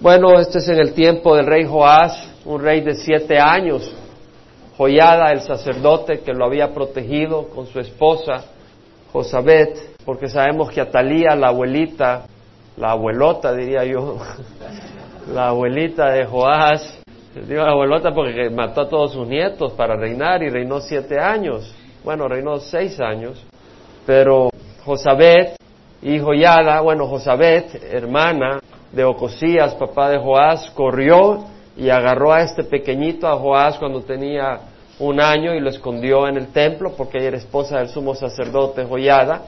Bueno, este es en el tiempo del rey Joás, un rey de siete años. Joyada, el sacerdote que lo había protegido con su esposa, Josabet, porque sabemos que Atalía, la abuelita, la abuelota diría yo, la abuelita de Joás, digo la abuelota porque mató a todos sus nietos para reinar y reinó siete años. Bueno, reinó seis años, pero Josabet y Joyada, bueno, Josabet, hermana de Ocosías, papá de Joás, corrió y agarró a este pequeñito, a Joás, cuando tenía un año y lo escondió en el templo porque ella era esposa del sumo sacerdote Joyada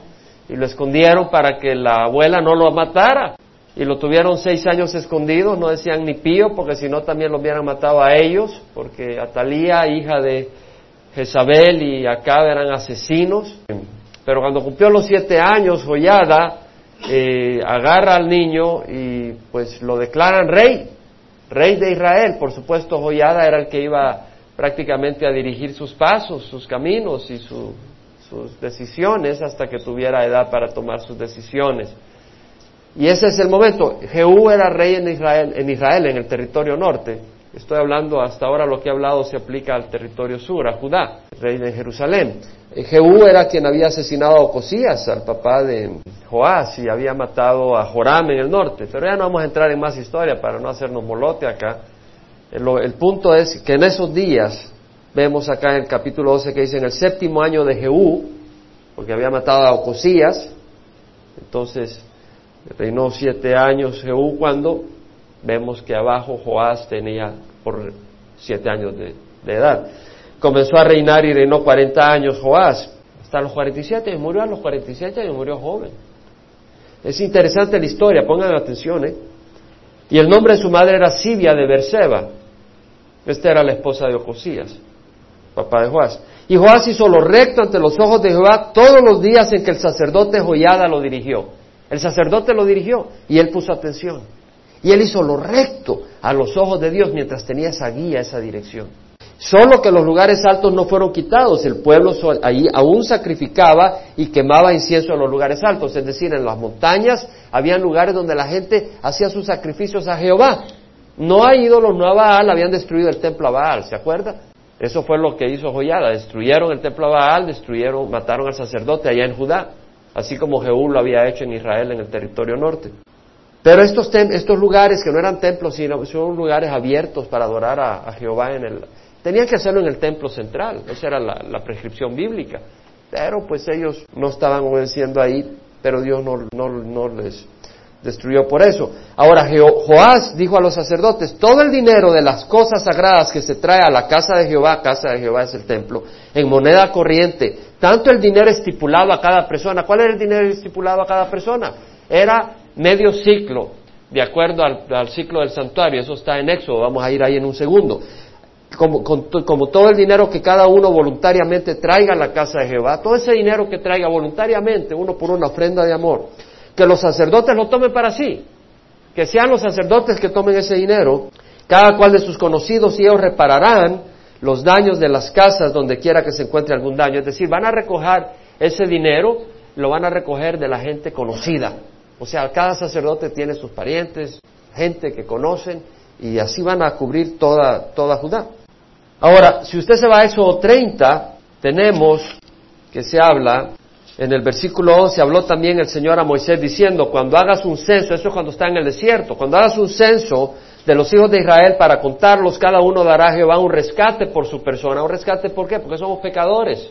y lo escondieron para que la abuela no lo matara. Y lo tuvieron seis años escondido, no decían ni pío porque si no también lo hubieran matado a ellos porque Atalía, hija de Jezabel y Acab eran asesinos. Pero cuando cumplió los siete años Joyada eh, agarra al niño y pues lo declaran rey, rey de Israel. Por supuesto, Joyada era el que iba prácticamente a dirigir sus pasos, sus caminos y sus decisiones hasta que tuviera edad para tomar sus decisiones. Y ese es el momento. Jehú era rey en Israel, en Israel, en el territorio norte. Estoy hablando hasta ahora lo que he hablado se aplica al territorio sur, a Judá, rey de Jerusalén. Eh, Jehú era quien había asesinado a Ocosías, al papá de Joás, y había matado a Joram en el norte. Pero ya no vamos a entrar en más historia para no hacernos molote acá. El, el punto es que en esos días, vemos acá en el capítulo 12 que dice en el séptimo año de Jehú, porque había matado a Ocosías, entonces reinó siete años Jehú cuando vemos que abajo Joás tenía por siete años de, edad. Comenzó a reinar y reinó 40 años Joás, hasta los 47, y murió a los 47 y murió joven. Es interesante la historia, pongan atención, ¿eh? Y el nombre de su madre era Sibia de Berseba. Esta era la esposa de Ocosías, papá de Joás. Y Joás hizo lo recto ante los ojos de Jehová todos los días en que el sacerdote Joyada lo dirigió. El sacerdote lo dirigió y él puso atención. Y él hizo lo recto a los ojos de Dios mientras tenía esa guía, esa dirección. Solo que los lugares altos no fueron quitados, el pueblo ahí aún sacrificaba y quemaba incienso en los lugares altos, es decir, en las montañas había lugares donde la gente hacía sus sacrificios a Jehová. No hay ídolos, no a Baal, habían destruido el templo a Baal, ¿se acuerda? Eso fue lo que hizo Joyada, destruyeron el templo a Baal, destruyeron, mataron al sacerdote allá en Judá, así como Jehú lo había hecho en Israel en el territorio norte. Pero estos, estos lugares que no eran templos, sino son lugares abiertos para adorar a, Jehová en el... Tenían que hacerlo en el templo central, esa era la, prescripción bíblica. Pero pues ellos no estaban obedeciendo ahí, pero Dios no, no, les destruyó por eso. Ahora Joás dijo a los sacerdotes, todo el dinero de las cosas sagradas que se trae a la casa de Jehová, casa de Jehová es el templo, en moneda corriente, tanto el dinero estipulado a cada persona, ¿cuál era el dinero estipulado a cada persona? Era medio ciclo, de acuerdo al, ciclo del santuario, eso está en Éxodo, vamos a ir ahí en un segundo. Como, como, todo el dinero que cada uno voluntariamente traiga a la casa de Jehová, todo ese dinero que traiga voluntariamente, uno por una ofrenda de amor, que los sacerdotes lo tomen para sí, que sean los sacerdotes que tomen ese dinero, cada cual de sus conocidos y ellos repararán los daños de las casas donde quiera que se encuentre algún daño, es decir, van a recoger ese dinero, lo van a recoger de la gente conocida, o sea, cada sacerdote tiene sus parientes, gente que conocen, y así van a cubrir toda, toda Judá. Ahora, si usted se va a eso 30, tenemos que se habla, en el versículo 11 habló también el Señor a Moisés diciendo, cuando hagas un censo, eso es cuando está en el desierto, cuando hagas un censo de los hijos de Israel para contarlos, cada uno dará a Jehová un rescate por su persona. ¿Un rescate por qué? Porque somos pecadores.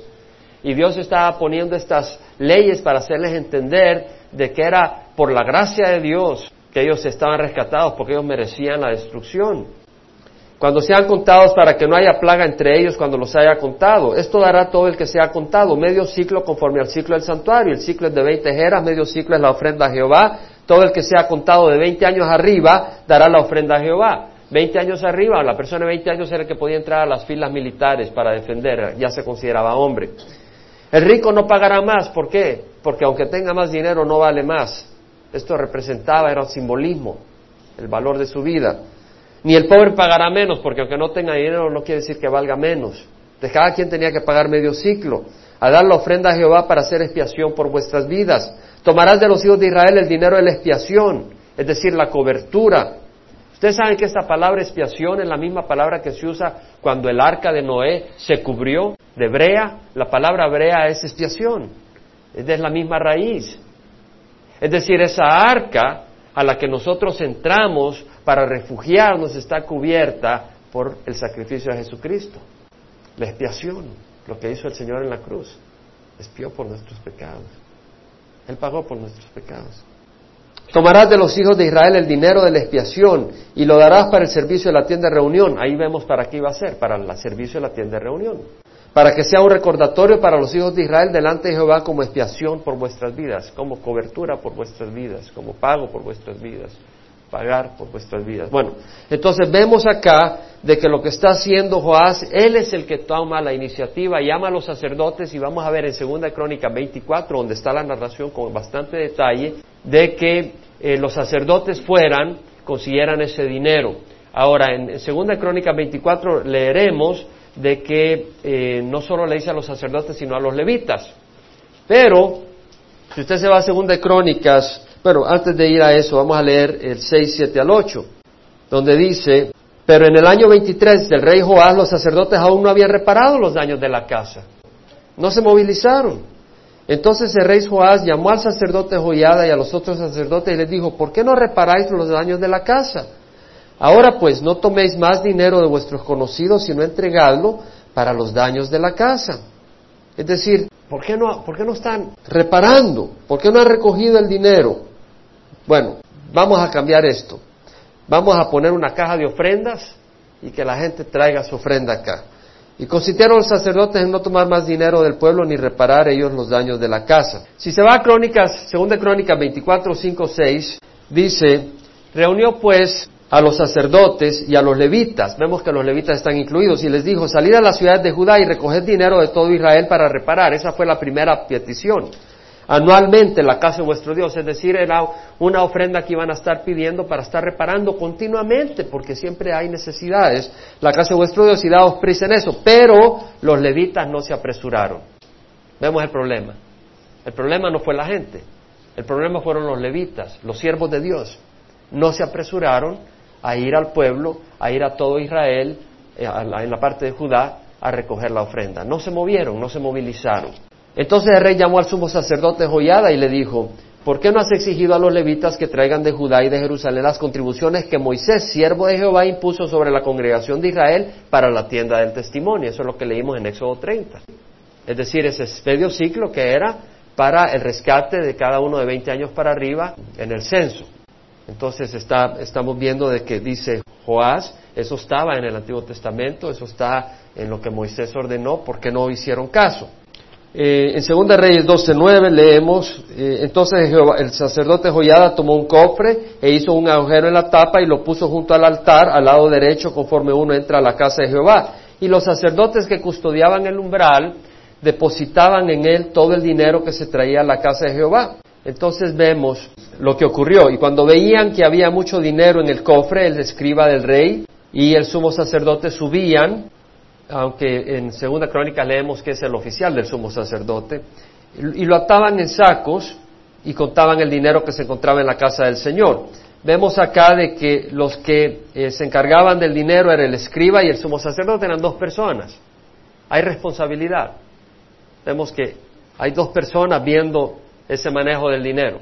Y Dios está poniendo estas leyes para hacerles entender de que era por la gracia de Dios que ellos estaban rescatados porque ellos merecían la destrucción. Cuando sean contados para que no haya plaga entre ellos cuando los haya contado. Esto dará todo el que sea contado, medio ciclo conforme al ciclo del santuario. El ciclo es de 20 jeras, medio ciclo es la ofrenda a Jehová. Todo el que sea contado de 20 años arriba dará la ofrenda a Jehová. 20 años arriba, la persona de 20 años era el que podía entrar a las filas militares para defender, ya se consideraba hombre. El rico no pagará más, ¿por qué? Porque aunque tenga más dinero no vale más. Esto representaba, era un simbolismo, el valor de su vida. Ni el pobre pagará menos, porque aunque no tenga dinero no quiere decir que valga menos. De cada quien tenía que pagar medio ciclo, a dar la ofrenda a Jehová para hacer expiación por vuestras vidas. Tomarás de los hijos de Israel el dinero de la expiación, es decir, la cobertura. Ustedes saben que esta palabra expiación es la misma palabra que se usa cuando el arca de Noé se cubrió de brea. La palabra brea es expiación, es de la misma raíz. Es decir, esa arca a la que nosotros entramos para refugiarnos está cubierta por el sacrificio de Jesucristo. La expiación, lo que hizo el Señor en la cruz, expió por nuestros pecados. Él pagó por nuestros pecados. Tomarás de los hijos de Israel el dinero de la expiación y lo darás para el servicio de la tienda de reunión. Ahí vemos para qué iba a ser, para el servicio de la tienda de reunión. Para que sea un recordatorio para los hijos de Israel delante de Jehová como expiación por vuestras vidas, como cobertura por vuestras vidas, como pago por vuestras vidas pagar por vuestras vidas. Bueno, entonces vemos acá de que lo que está haciendo Joás, él es el que toma la iniciativa, llama a los sacerdotes y vamos a ver en Segunda Crónica 24, donde está la narración con bastante detalle, de que eh, los sacerdotes fueran, consiguieran ese dinero. Ahora, en, Segunda Crónica 24 leeremos de que eh, no solo le dice a los sacerdotes, sino a los levitas. Pero, si usted se va a Segunda Crónicas bueno, antes de ir a eso, vamos a leer el 6, 7 al 8, donde dice, pero en el año 23 del rey Joás los sacerdotes aún no habían reparado los daños de la casa. No se movilizaron. Entonces el rey Joás llamó al sacerdote Joyada y a los otros sacerdotes y les dijo, ¿por qué no reparáis los daños de la casa? Ahora pues no toméis más dinero de vuestros conocidos, sino entregadlo para los daños de la casa. Es decir, ¿por qué no, están reparando? ¿Por qué no han recogido el dinero? Bueno, vamos a cambiar esto. Vamos a poner una caja de ofrendas y que la gente traiga su ofrenda acá. Y consistieron los sacerdotes en no tomar más dinero del pueblo ni reparar ellos los daños de la casa. Si se va a Crónicas, segunda Crónica 24, 5, 6, dice, reunió pues a los sacerdotes y a los levitas, vemos que los levitas están incluidos, y les dijo, salid a la ciudad de Judá y recoged dinero de todo Israel para reparar. Esa fue la primera petición anualmente la casa de vuestro Dios, es decir, era una ofrenda que iban a estar pidiendo para estar reparando continuamente, porque siempre hay necesidades, la casa de vuestro Dios y daos prisa en eso, pero los levitas no se apresuraron. Vemos el problema. El problema no fue la gente, el problema fueron los levitas, los siervos de Dios. No se apresuraron a ir al pueblo, a ir a todo Israel, eh, en la parte de Judá, a recoger la ofrenda. No se movieron, no se movilizaron. Entonces el rey llamó al sumo sacerdote Joyada y le dijo, ¿por qué no has exigido a los levitas que traigan de Judá y de Jerusalén las contribuciones que Moisés, siervo de Jehová, impuso sobre la congregación de Israel para la tienda del testimonio? Eso es lo que leímos en Éxodo 30. Es decir, ese medio ciclo que era para el rescate de cada uno de 20 años para arriba en el censo. Entonces estamos viendo de que dice Joás, eso estaba en el Antiguo Testamento, eso está en lo que Moisés ordenó, ¿por qué no hicieron caso? Eh, en Segunda Reyes 12.9 leemos, eh, entonces el sacerdote Joyada tomó un cofre e hizo un agujero en la tapa y lo puso junto al altar, al lado derecho, conforme uno entra a la casa de Jehová. Y los sacerdotes que custodiaban el umbral depositaban en él todo el dinero que se traía a la casa de Jehová. Entonces vemos lo que ocurrió. Y cuando veían que había mucho dinero en el cofre, el escriba del rey y el sumo sacerdote subían aunque en Segunda Crónica leemos que es el oficial del sumo sacerdote, y lo ataban en sacos y contaban el dinero que se encontraba en la casa del Señor. Vemos acá de que los que eh, se encargaban del dinero era el escriba y el sumo sacerdote, eran dos personas. Hay responsabilidad. Vemos que hay dos personas viendo ese manejo del dinero.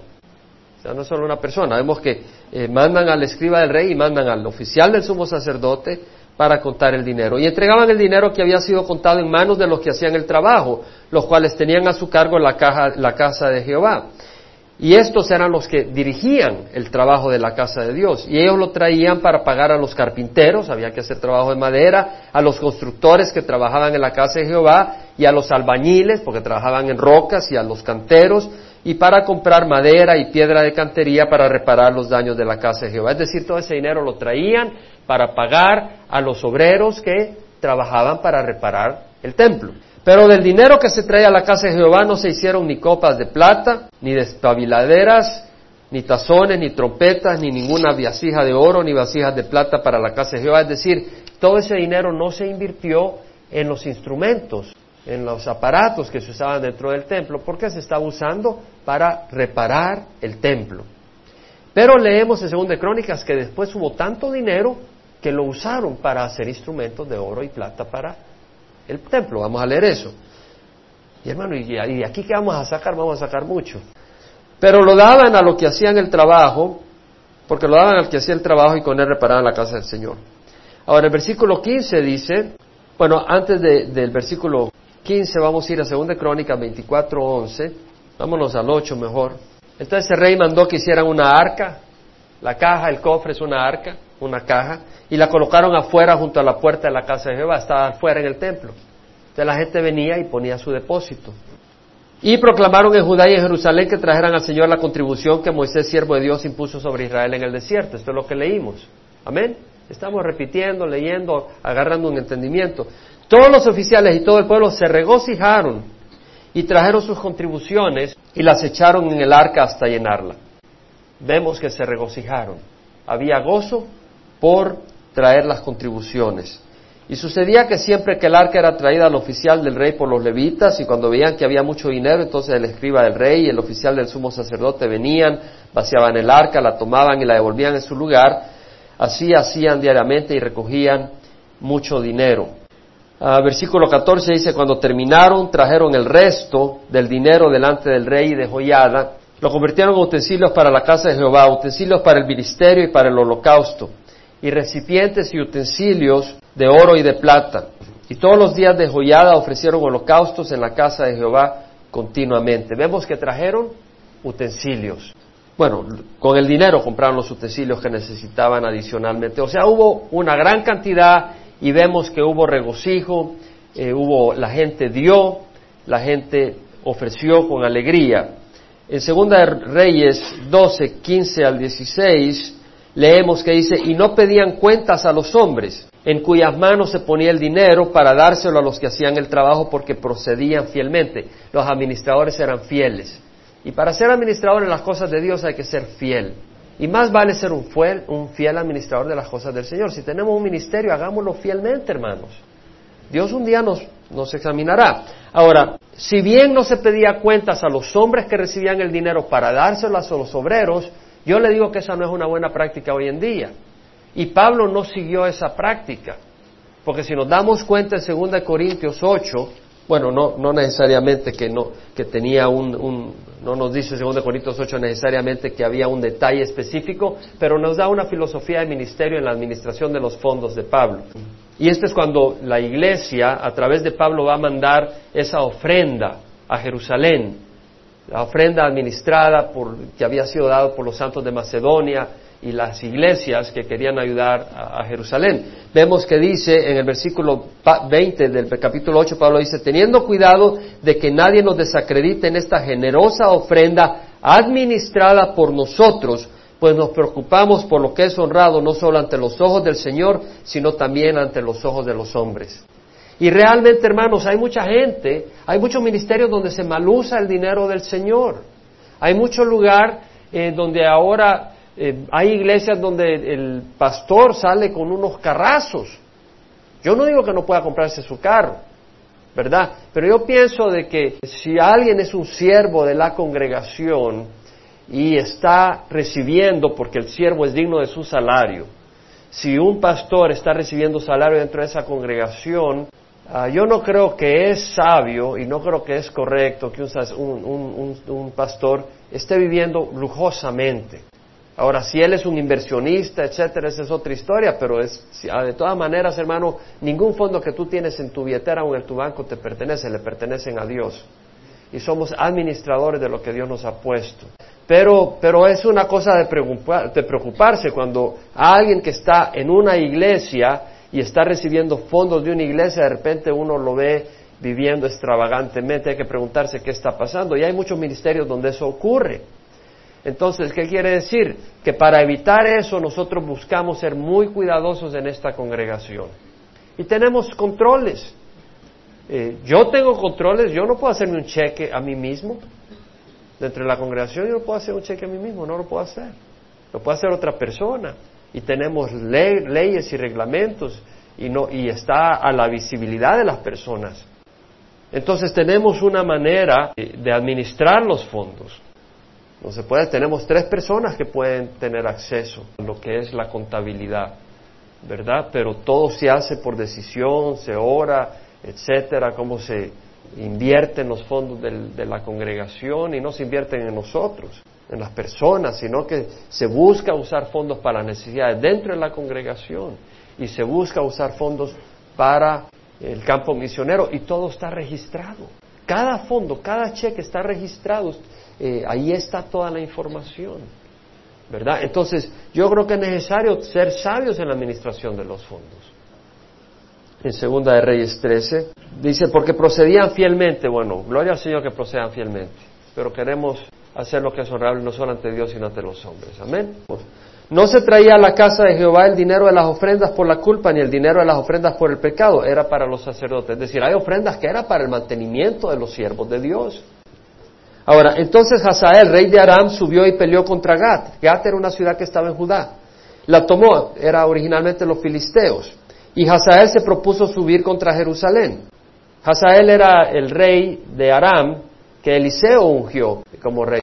O sea, no solo una persona. Vemos que eh, mandan al escriba del rey y mandan al oficial del sumo sacerdote para contar el dinero. Y entregaban el dinero que había sido contado en manos de los que hacían el trabajo, los cuales tenían a su cargo la, la casa de Jehová. Y estos eran los que dirigían el trabajo de la casa de Dios. Y ellos lo traían para pagar a los carpinteros, había que hacer trabajo de madera, a los constructores que trabajaban en la casa de Jehová, y a los albañiles, porque trabajaban en rocas, y a los canteros, y para comprar madera y piedra de cantería para reparar los daños de la casa de Jehová. Es decir, todo ese dinero lo traían para pagar a los obreros que trabajaban para reparar el templo. Pero del dinero que se traía a la casa de Jehová no se hicieron ni copas de plata, ni despabiladeras, ni tazones, ni trompetas, ni ninguna vasija de oro, ni vasijas de plata para la casa de Jehová. Es decir, todo ese dinero no se invirtió en los instrumentos, en los aparatos que se usaban dentro del templo, porque se estaba usando para reparar el templo. Pero leemos en 2 Crónicas que después hubo tanto dinero que lo usaron para hacer instrumentos de oro y plata para el templo. Vamos a leer eso. Y hermano, ¿y de aquí qué vamos a sacar? Vamos a sacar mucho. Pero lo daban a los que hacían el trabajo, porque lo daban al que hacía el trabajo y con él reparaban la casa del Señor. Ahora, el versículo 15 dice, bueno, antes del versículo 15 vamos a ir a 2 Crónicas 24, 11. Vámonos al 8 mejor. Entonces el rey mandó que hicieran una arca, la caja, el cofre es una arca, una caja, y la colocaron afuera junto a la puerta de la casa de Jehová, estaba afuera en el templo. Entonces la gente venía y ponía su depósito. Y proclamaron en Judá y en Jerusalén que trajeran al Señor la contribución que Moisés, siervo de Dios, impuso sobre Israel en el desierto. Esto es lo que leímos. Amén. Estamos repitiendo, leyendo, agarrando un entendimiento. Todos los oficiales y todo el pueblo se regocijaron y trajeron sus contribuciones y las echaron en el arca hasta llenarla. Vemos que se regocijaron. Había gozo por traer las contribuciones. Y sucedía que siempre que el arca era traída al oficial del rey por los levitas, y cuando veían que había mucho dinero, entonces el escriba del rey y el oficial del sumo sacerdote venían, vaciaban el arca, la tomaban y la devolvían en su lugar. Así hacían diariamente y recogían mucho dinero. Ah, versículo 14 dice, cuando terminaron, trajeron el resto del dinero delante del rey de joyada, lo convirtieron en utensilios para la casa de Jehová, utensilios para el ministerio y para el holocausto, y recipientes y utensilios de oro y de plata. Y todos los días de joyada ofrecieron holocaustos en la casa de Jehová continuamente. Vemos que trajeron utensilios. Bueno, con el dinero compraron los utensilios que necesitaban adicionalmente. O sea, hubo una gran cantidad y vemos que hubo regocijo, eh, hubo, la gente dio, la gente ofreció con alegría. En Segunda Reyes 12, 15 al 16, leemos que dice, y no pedían cuentas a los hombres, en cuyas manos se ponía el dinero para dárselo a los que hacían el trabajo porque procedían fielmente. Los administradores eran fieles. Y para ser administrador en las cosas de Dios hay que ser fiel. Y más vale ser un fiel, un fiel administrador de las cosas del Señor. Si tenemos un ministerio, hagámoslo fielmente, hermanos. Dios un día nos, nos examinará. Ahora, si bien no se pedía cuentas a los hombres que recibían el dinero para dárselas a los obreros, yo le digo que esa no es una buena práctica hoy en día. Y Pablo no siguió esa práctica. Porque si nos damos cuenta en 2 Corintios 8, bueno, no, no necesariamente que, no, que tenía un, no nos dice 2 Corintios 8 necesariamente que había un detalle específico, pero nos da una filosofía de ministerio en la administración de los fondos de Pablo. Y esto es cuando la iglesia, a través de Pablo, va a mandar esa ofrenda a Jerusalén, la ofrenda administrada por, que había sido dada por los santos de Macedonia, y las iglesias que querían ayudar a, Jerusalén. Vemos que dice en el versículo 20 del capítulo 8, Pablo dice, teniendo cuidado de que nadie nos desacredite en esta generosa ofrenda administrada por nosotros, pues nos preocupamos por lo que es honrado no solo ante los ojos del Señor, sino también ante los ojos de los hombres. Y realmente, hermanos, hay mucha gente, hay muchos ministerios donde se malusa el dinero del Señor. Hay mucho lugar eh, donde ahora eh, hay iglesias donde el pastor sale con unos carrazos. Yo no digo que no pueda comprarse su carro, ¿verdad? Pero yo pienso de que si alguien es un siervo de la congregación y está recibiendo, porque el siervo es digno de su salario, si un pastor está recibiendo salario dentro de esa congregación, ah, yo no creo que es sabio y no creo que es correcto que un pastor esté viviendo lujosamente. Ahora, si él es un inversionista, etcétera, esa es otra historia, pero es, ah, de todas maneras, hermano, ningún fondo que tú tienes en tu billetera o en tu banco te pertenece, le pertenecen a Dios. Y somos administradores de lo que Dios nos ha puesto. Pero, pero es una cosa de, de preocuparse cuando alguien que está en una iglesia y está recibiendo fondos de una iglesia, de repente uno lo ve viviendo extravagantemente, hay que preguntarse qué está pasando. Y hay muchos ministerios donde eso ocurre. Entonces, ¿qué quiere decir? Que para evitar eso nosotros buscamos ser muy cuidadosos en esta congregación. Y tenemos controles. Eh, yo tengo controles, yo no puedo hacerme un cheque a mí mismo. Dentro de la congregación yo no puedo hacer un cheque a mí mismo, no lo puedo hacer. Lo puede hacer otra persona. Y tenemos leyes y reglamentos y, no, y está a la visibilidad de las personas. Entonces tenemos una manera de administrar los fondos. No tenemos tres personas que pueden tener acceso a lo que es la contabilidad, ¿verdad? Pero todo se hace por decisión, se ora, etcétera, cómo se invierte en los fondos de la congregación y no se invierten en nosotros, en las personas, sino que se busca usar fondos para las necesidades dentro de la congregación y se busca usar fondos para el campo misionero y todo está registrado. Cada fondo, cada cheque está registrado, eh, ahí está toda la información. ¿Verdad? Entonces, yo creo que es necesario ser sabios en la administración de los fondos. En Segunda de Reyes 13, dice, porque procedían fielmente, bueno, gloria al Señor que procedan fielmente, pero queremos hacer lo que es honorable no solo ante Dios, sino ante los hombres. Amén. No se traía a la casa de Jehová el dinero de las ofrendas por la culpa, ni el dinero de las ofrendas por el pecado, era para los sacerdotes. Es decir, hay ofrendas que era para el mantenimiento de los siervos de Dios. Ahora, entonces Hazael, rey de Aram, subió y peleó contra Gat. Gat era una ciudad que estaba en Judá. La tomó, era originalmente los filisteos. Y Hazael se propuso subir contra Jerusalén. Hazael era el rey de Aram que Eliseo ungió como rey.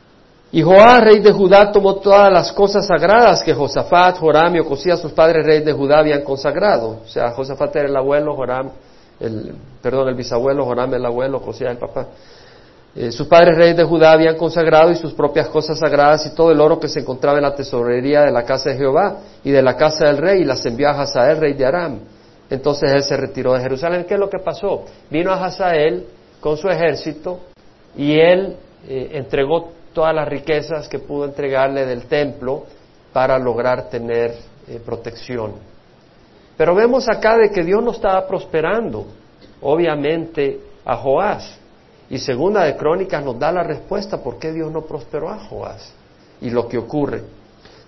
Y Joás, rey de Judá, tomó todas las cosas sagradas que Josafat, Joram y Ocosías, sus padres reyes de Judá, habían consagrado. O sea, Josafat era el abuelo, Joram, el, perdón, el bisabuelo, Joram el abuelo, Ocosías el papá. Eh, sus padres reyes de Judá habían consagrado y sus propias cosas sagradas y todo el oro que se encontraba en la tesorería de la casa de Jehová y de la casa del rey y las envió a Hazael, rey de Aram. Entonces él se retiró de Jerusalén. ¿Qué es lo que pasó? Vino a Hazael con su ejército y él eh, entregó todas las riquezas que pudo entregarle del templo para lograr tener eh, protección. Pero vemos acá de que Dios no estaba prosperando, obviamente, a Joás. Y segunda de Crónicas nos da la respuesta por qué Dios no prosperó a Joás y lo que ocurre.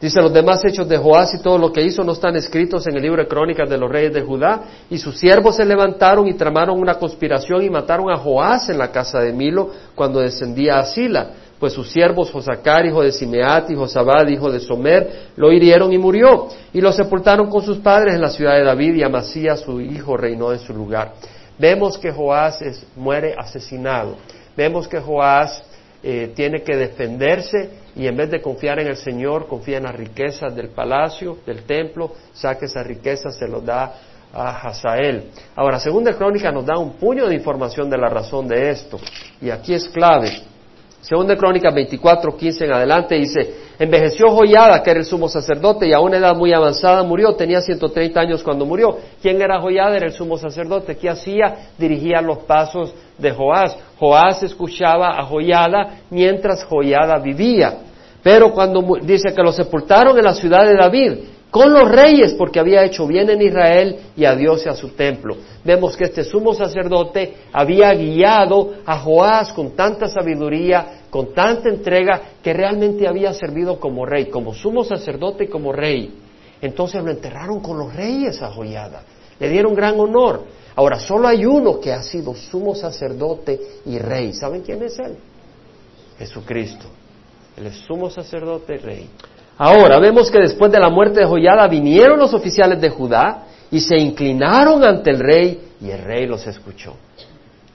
Dice, los demás hechos de Joás y todo lo que hizo no están escritos en el libro de crónicas de los reyes de Judá. Y sus siervos se levantaron y tramaron una conspiración y mataron a Joás en la casa de Milo cuando descendía a Sila pues sus siervos Josacar, hijo de Simeat, y Josabad, hijo de Somer, lo hirieron y murió, y lo sepultaron con sus padres en la ciudad de David, y Amasías, su hijo, reinó en su lugar. Vemos que Joás muere asesinado. Vemos que Joás eh, tiene que defenderse y en vez de confiar en el Señor, confía en las riquezas del palacio, del templo, saque esas riquezas, se lo da a Hazael. Ahora, segunda crónica nos da un puño de información de la razón de esto, y aquí es clave. Segunda Crónica 24, 15 en adelante dice, envejeció Joyada, que era el sumo sacerdote, y a una edad muy avanzada murió, tenía 130 años cuando murió. ¿Quién era Joyada? Era el sumo sacerdote. ¿Qué hacía? Dirigía los pasos de Joás. Joás escuchaba a Joyada mientras Joyada vivía. Pero cuando dice que lo sepultaron en la ciudad de David, con los reyes porque había hecho bien en Israel y a Dios y a su templo. Vemos que este sumo sacerdote había guiado a Joás con tanta sabiduría, con tanta entrega, que realmente había servido como rey, como sumo sacerdote y como rey. Entonces lo enterraron con los reyes a Joyada, le dieron gran honor. Ahora, solo hay uno que ha sido sumo sacerdote y rey. ¿Saben quién es él? Jesucristo. Él es sumo sacerdote y rey. Ahora vemos que después de la muerte de Joyada vinieron los oficiales de Judá y se inclinaron ante el rey y el rey los escuchó.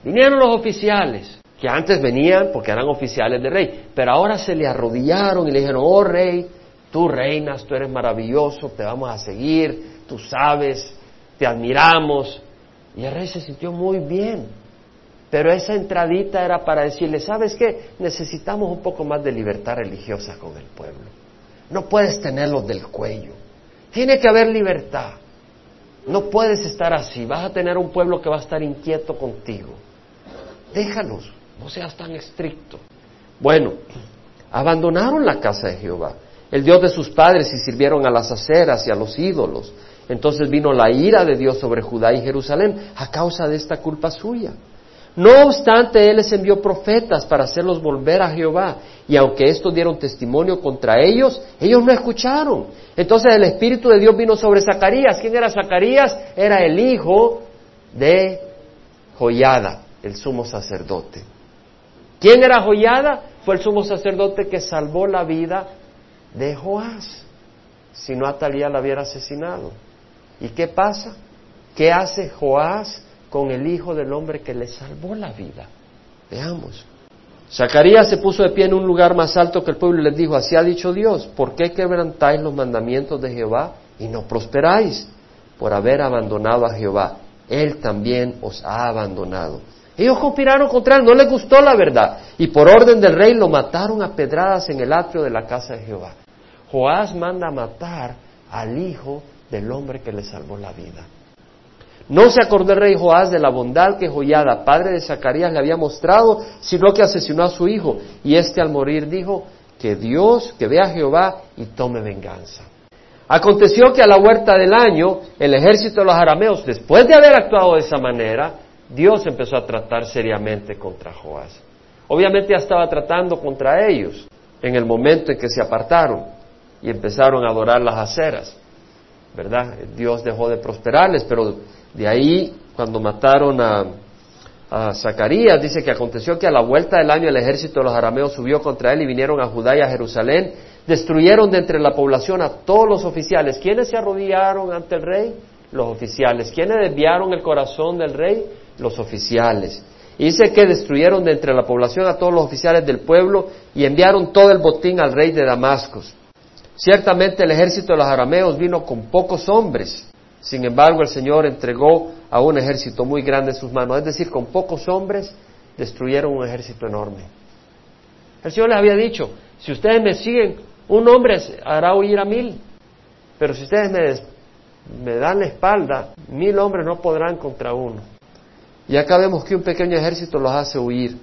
Vinieron los oficiales, que antes venían porque eran oficiales del rey, pero ahora se le arrodillaron y le dijeron, oh rey, tú reinas, tú eres maravilloso, te vamos a seguir, tú sabes, te admiramos. Y el rey se sintió muy bien, pero esa entradita era para decirle, ¿sabes qué? Necesitamos un poco más de libertad religiosa con el pueblo. No puedes tenerlos del cuello. Tiene que haber libertad. No puedes estar así. Vas a tener un pueblo que va a estar inquieto contigo. Déjalos. No seas tan estricto. Bueno, abandonaron la casa de Jehová, el Dios de sus padres, y sirvieron a las aceras y a los ídolos. Entonces vino la ira de Dios sobre Judá y Jerusalén a causa de esta culpa suya. No obstante, Él les envió profetas para hacerlos volver a Jehová. Y aunque estos dieron testimonio contra ellos, ellos no escucharon. Entonces el Espíritu de Dios vino sobre Zacarías. ¿Quién era Zacarías? Era el hijo de Joyada, el sumo sacerdote. ¿Quién era Joyada? Fue el sumo sacerdote que salvó la vida de Joás. Si no, Atalía la hubiera asesinado. ¿Y qué pasa? ¿Qué hace Joás? Con el Hijo del Hombre que le salvó la vida. Veamos. Zacarías se puso de pie en un lugar más alto que el pueblo y les dijo, así ha dicho Dios, ¿por qué quebrantáis los mandamientos de Jehová y no prosperáis? Por haber abandonado a Jehová. Él también os ha abandonado. Ellos conspiraron contra él, no les gustó la verdad. Y por orden del rey lo mataron a pedradas en el atrio de la casa de Jehová. Joás manda matar al hijo del hombre que le salvó la vida. No se acordó el rey Joás de la bondad que Joyada, padre de Zacarías, le había mostrado, sino que asesinó a su hijo. Y éste al morir dijo, que Dios, que vea a Jehová y tome venganza. Aconteció que a la huerta del año, el ejército de los arameos, después de haber actuado de esa manera, Dios empezó a tratar seriamente contra Joás. Obviamente ya estaba tratando contra ellos en el momento en que se apartaron y empezaron a adorar las aceras. ¿Verdad? Dios dejó de prosperarles, pero de ahí, cuando mataron a, Zacarías, dice que aconteció que a la vuelta del año el ejército de los arameos subió contra él y vinieron a Judá y a Jerusalén, destruyeron de entre la población a todos los oficiales. ¿Quiénes se arrodillaron ante el rey? Los oficiales. ¿Quiénes desviaron el corazón del rey? Los oficiales. Dice que destruyeron de entre la población a todos los oficiales del pueblo y enviaron todo el botín al rey de Damasco. Ciertamente el ejército de los arameos vino con pocos hombres sin embargo, el Señor entregó a un ejército muy grande en sus manos, es decir, con pocos hombres destruyeron un ejército enorme. El Señor les había dicho, si ustedes me siguen, un hombre hará huir a mil, pero si ustedes me, dan la espalda, mil hombres no podrán contra uno. Y acá vemos que un pequeño ejército los hace huir,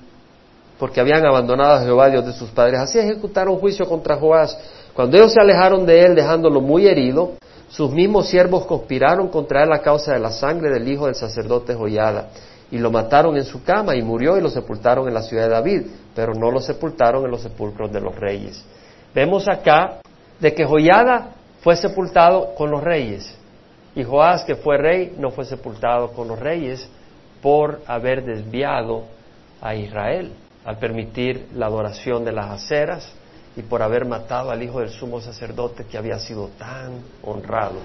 porque habían abandonado a Jehová, Dios de sus padres. Así ejecutaron juicio contra Joás. Cuando ellos se alejaron de él, dejándolo muy herido, sus mismos siervos conspiraron contra él a causa de la sangre del hijo del sacerdote Joyada, y lo mataron en su cama, y murió y lo sepultaron en la ciudad de David, pero no lo sepultaron en los sepulcros de los reyes. Vemos acá de que Joyada fue sepultado con los reyes, y Joás, que fue rey, no fue sepultado con los reyes por haber desviado a Israel al permitir la adoración de las aceras y por haber matado al hijo del sumo sacerdote que había sido tan honrado.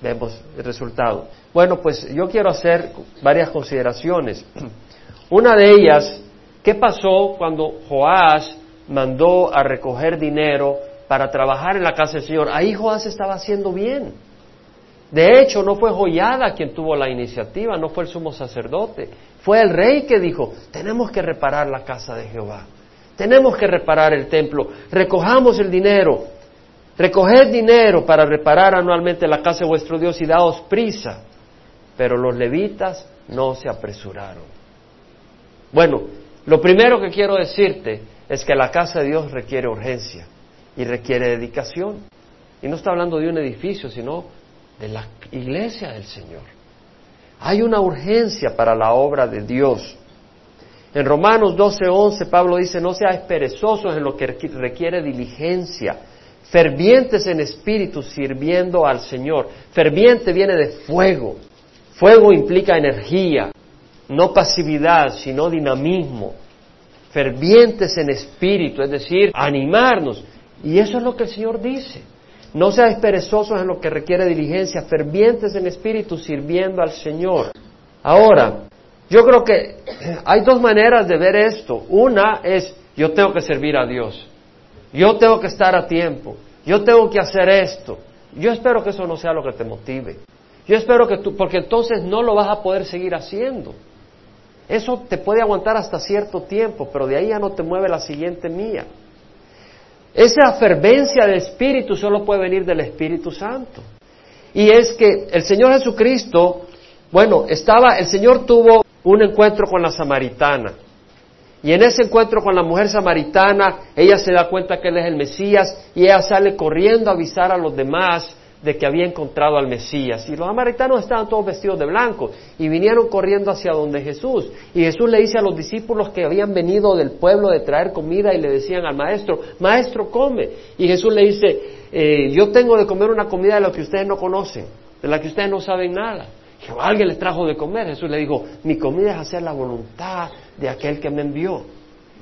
Vemos el resultado. Bueno, pues yo quiero hacer varias consideraciones. Una de ellas, ¿qué pasó cuando Joás mandó a recoger dinero para trabajar en la casa del Señor? Ahí Joás estaba haciendo bien. De hecho, no fue Joyada quien tuvo la iniciativa, no fue el sumo sacerdote, fue el rey que dijo, tenemos que reparar la casa de Jehová. Tenemos que reparar el templo. Recojamos el dinero. Recoged dinero para reparar anualmente la casa de vuestro Dios y daos prisa. Pero los levitas no se apresuraron. Bueno, lo primero que quiero decirte es que la casa de Dios requiere urgencia y requiere dedicación. Y no está hablando de un edificio, sino de la iglesia del Señor. Hay una urgencia para la obra de Dios. En Romanos 12:11 Pablo dice, no seáis perezosos en lo que requiere diligencia, fervientes en espíritu sirviendo al Señor. Ferviente viene de fuego. Fuego implica energía, no pasividad, sino dinamismo. Fervientes en espíritu, es decir, animarnos. Y eso es lo que el Señor dice. No seáis perezosos en lo que requiere diligencia, fervientes en espíritu sirviendo al Señor. Ahora, yo creo que hay dos maneras de ver esto. Una es, yo tengo que servir a Dios. Yo tengo que estar a tiempo. Yo tengo que hacer esto. Yo espero que eso no sea lo que te motive. Yo espero que tú, porque entonces no lo vas a poder seguir haciendo. Eso te puede aguantar hasta cierto tiempo, pero de ahí ya no te mueve la siguiente mía. Esa fervencia de espíritu solo puede venir del Espíritu Santo. Y es que el Señor Jesucristo, bueno, estaba, el Señor tuvo un encuentro con la samaritana. Y en ese encuentro con la mujer samaritana, ella se da cuenta que él es el Mesías y ella sale corriendo a avisar a los demás de que había encontrado al Mesías. Y los samaritanos estaban todos vestidos de blanco y vinieron corriendo hacia donde Jesús. Y Jesús le dice a los discípulos que habían venido del pueblo de traer comida y le decían al maestro, maestro, come. Y Jesús le dice, eh, yo tengo de comer una comida de la que ustedes no conocen, de la que ustedes no saben nada alguien le trajo de comer. Jesús le dijo, mi comida es hacer la voluntad de aquel que me envió.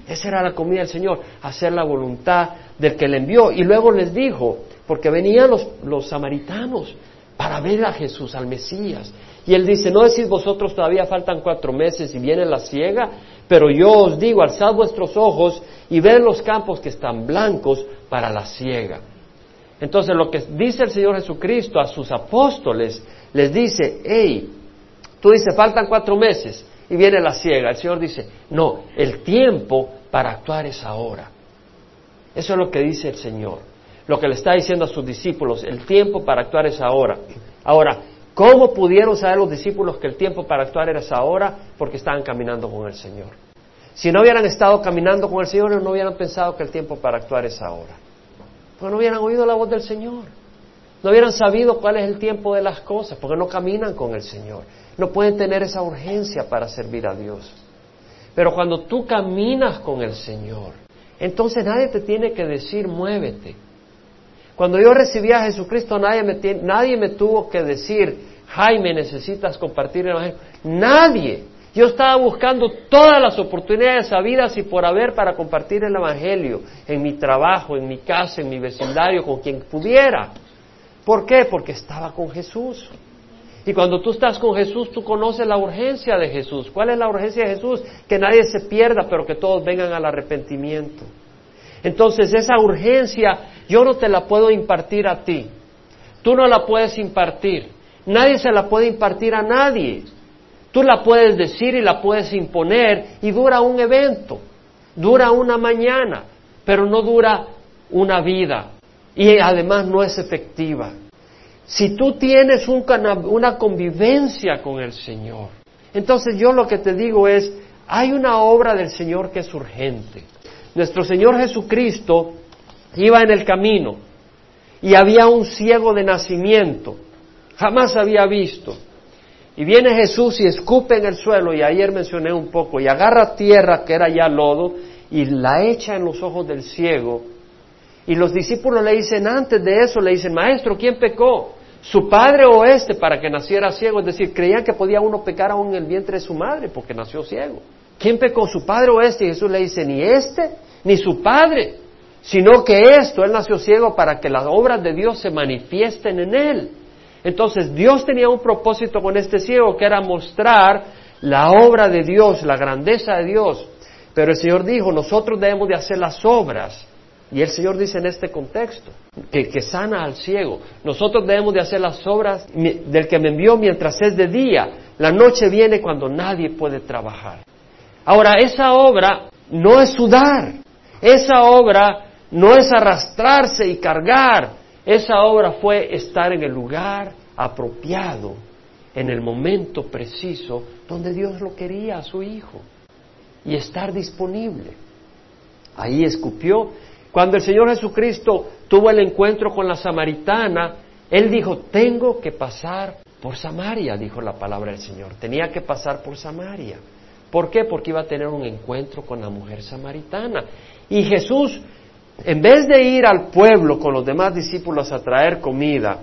Esa era la comida del Señor, hacer la voluntad del que le envió. Y luego les dijo, porque venían los, los samaritanos para ver a Jesús, al Mesías. Y él dice, no decís vosotros todavía faltan cuatro meses y viene la ciega, pero yo os digo, alzad vuestros ojos y ved los campos que están blancos para la ciega. Entonces lo que dice el Señor Jesucristo a sus apóstoles, les dice, hey, tú dices, faltan cuatro meses y viene la ciega. El Señor dice, no, el tiempo para actuar es ahora. Eso es lo que dice el Señor. Lo que le está diciendo a sus discípulos, el tiempo para actuar es ahora. Ahora, ¿cómo pudieron saber los discípulos que el tiempo para actuar era ahora? Porque estaban caminando con el Señor. Si no hubieran estado caminando con el Señor, no hubieran pensado que el tiempo para actuar es ahora. Porque no hubieran oído la voz del Señor. No hubieran sabido cuál es el tiempo de las cosas, porque no caminan con el Señor. No pueden tener esa urgencia para servir a Dios. Pero cuando tú caminas con el Señor, entonces nadie te tiene que decir muévete. Cuando yo recibí a Jesucristo, nadie me, nadie me tuvo que decir, Jaime, necesitas compartir el Evangelio. Nadie. Yo estaba buscando todas las oportunidades habidas y por haber para compartir el Evangelio en mi trabajo, en mi casa, en mi vecindario, con quien pudiera. ¿Por qué? Porque estaba con Jesús. Y cuando tú estás con Jesús, tú conoces la urgencia de Jesús. ¿Cuál es la urgencia de Jesús? Que nadie se pierda, pero que todos vengan al arrepentimiento. Entonces, esa urgencia yo no te la puedo impartir a ti. Tú no la puedes impartir. Nadie se la puede impartir a nadie. Tú la puedes decir y la puedes imponer y dura un evento, dura una mañana, pero no dura una vida y además no es efectiva. Si tú tienes una convivencia con el Señor, entonces yo lo que te digo es, hay una obra del Señor que es urgente. Nuestro Señor Jesucristo iba en el camino y había un ciego de nacimiento, jamás había visto. Y viene Jesús y escupe en el suelo, y ayer mencioné un poco, y agarra tierra que era ya lodo y la echa en los ojos del ciego. Y los discípulos le dicen, antes de eso, le dicen, Maestro, ¿quién pecó? ¿Su padre o este para que naciera ciego? Es decir, creían que podía uno pecar aún en el vientre de su madre porque nació ciego. ¿Quién pecó, su padre o este? Y Jesús le dice, ni este, ni su padre, sino que esto, él nació ciego para que las obras de Dios se manifiesten en él. Entonces Dios tenía un propósito con este ciego que era mostrar la obra de Dios, la grandeza de Dios. Pero el Señor dijo, nosotros debemos de hacer las obras. Y el Señor dice en este contexto, que, sana al ciego. Nosotros debemos de hacer las obras del que me envió mientras es de día. La noche viene cuando nadie puede trabajar. Ahora, esa obra no es sudar. Esa obra no es arrastrarse y cargar. Esa obra fue estar en el lugar apropiado, en el momento preciso donde Dios lo quería a su Hijo y estar disponible. Ahí escupió. Cuando el Señor Jesucristo tuvo el encuentro con la samaritana, Él dijo, tengo que pasar por Samaria, dijo la palabra del Señor. Tenía que pasar por Samaria. ¿Por qué? Porque iba a tener un encuentro con la mujer samaritana. Y Jesús en vez de ir al pueblo con los demás discípulos a traer comida,